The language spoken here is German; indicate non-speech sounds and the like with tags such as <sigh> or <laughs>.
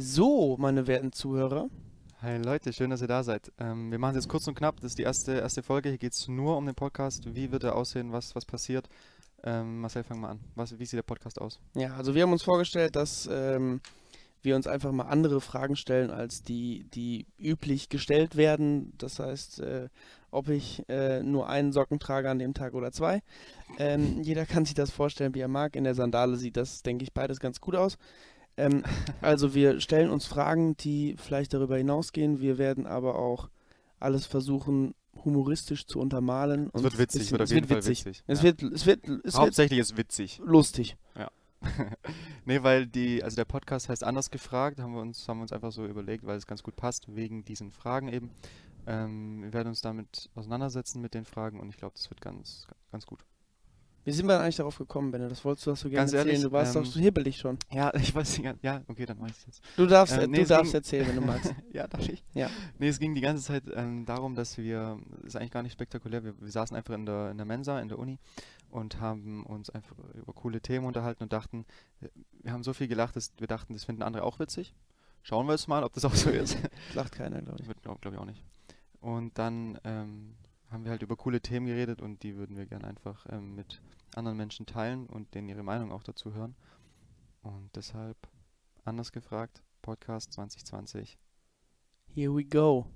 So, meine werten Zuhörer. Hi Leute, schön, dass ihr da seid. Ähm, wir machen es jetzt kurz und knapp. Das ist die erste, erste Folge. Hier geht es nur um den Podcast. Wie wird er aussehen? Was, was passiert? Ähm, Marcel, fang mal an. Was, wie sieht der Podcast aus? Ja, also wir haben uns vorgestellt, dass ähm, wir uns einfach mal andere Fragen stellen, als die, die üblich gestellt werden. Das heißt, äh, ob ich äh, nur einen Socken trage an dem Tag oder zwei. Ähm, jeder kann sich das vorstellen, wie er mag. In der Sandale sieht das, denke ich, beides ganz gut aus. Ähm, also wir stellen uns Fragen, die vielleicht darüber hinausgehen. Wir werden aber auch alles versuchen, humoristisch zu untermalen. Es wird witzig, bisschen, wird auf es jeden wird Fall witzig. witzig. Es, ja. wird, es wird, es wird Hauptsächlich ist witzig. lustig. <laughs> nee, weil die, also der Podcast heißt anders gefragt, haben wir uns, haben wir uns einfach so überlegt, weil es ganz gut passt, wegen diesen Fragen eben. Ähm, wir werden uns damit auseinandersetzen mit den Fragen und ich glaube, das wird ganz, ganz gut. Wie sind wir eigentlich darauf gekommen, Benne? Das wolltest du, hast du gerne Ganz erzählen. ehrlich, du warst ähm, doch so hibbelig schon. Ja, <laughs> ich weiß nicht, ja, okay, dann mach ich jetzt. Du darfst, ähm, äh, nee, du darfst ging- erzählen, wenn du magst. <laughs> ja, darf ich? Ja. Nee, es ging die ganze Zeit ähm, darum, dass wir, das ist eigentlich gar nicht spektakulär, wir, wir saßen einfach in der, in der Mensa, in der Uni und haben uns einfach über coole Themen unterhalten und dachten, äh, wir haben so viel gelacht, dass wir dachten, das finden andere auch witzig. Schauen wir es mal, ob das auch so ist. Lacht keiner, glaube ich. Glaube glaub ich, auch nicht. Und dann ähm, haben wir halt über coole Themen geredet und die würden wir gerne einfach ähm, mit anderen Menschen teilen und denen ihre Meinung auch dazu hören. Und deshalb, anders gefragt, Podcast 2020. Here we go.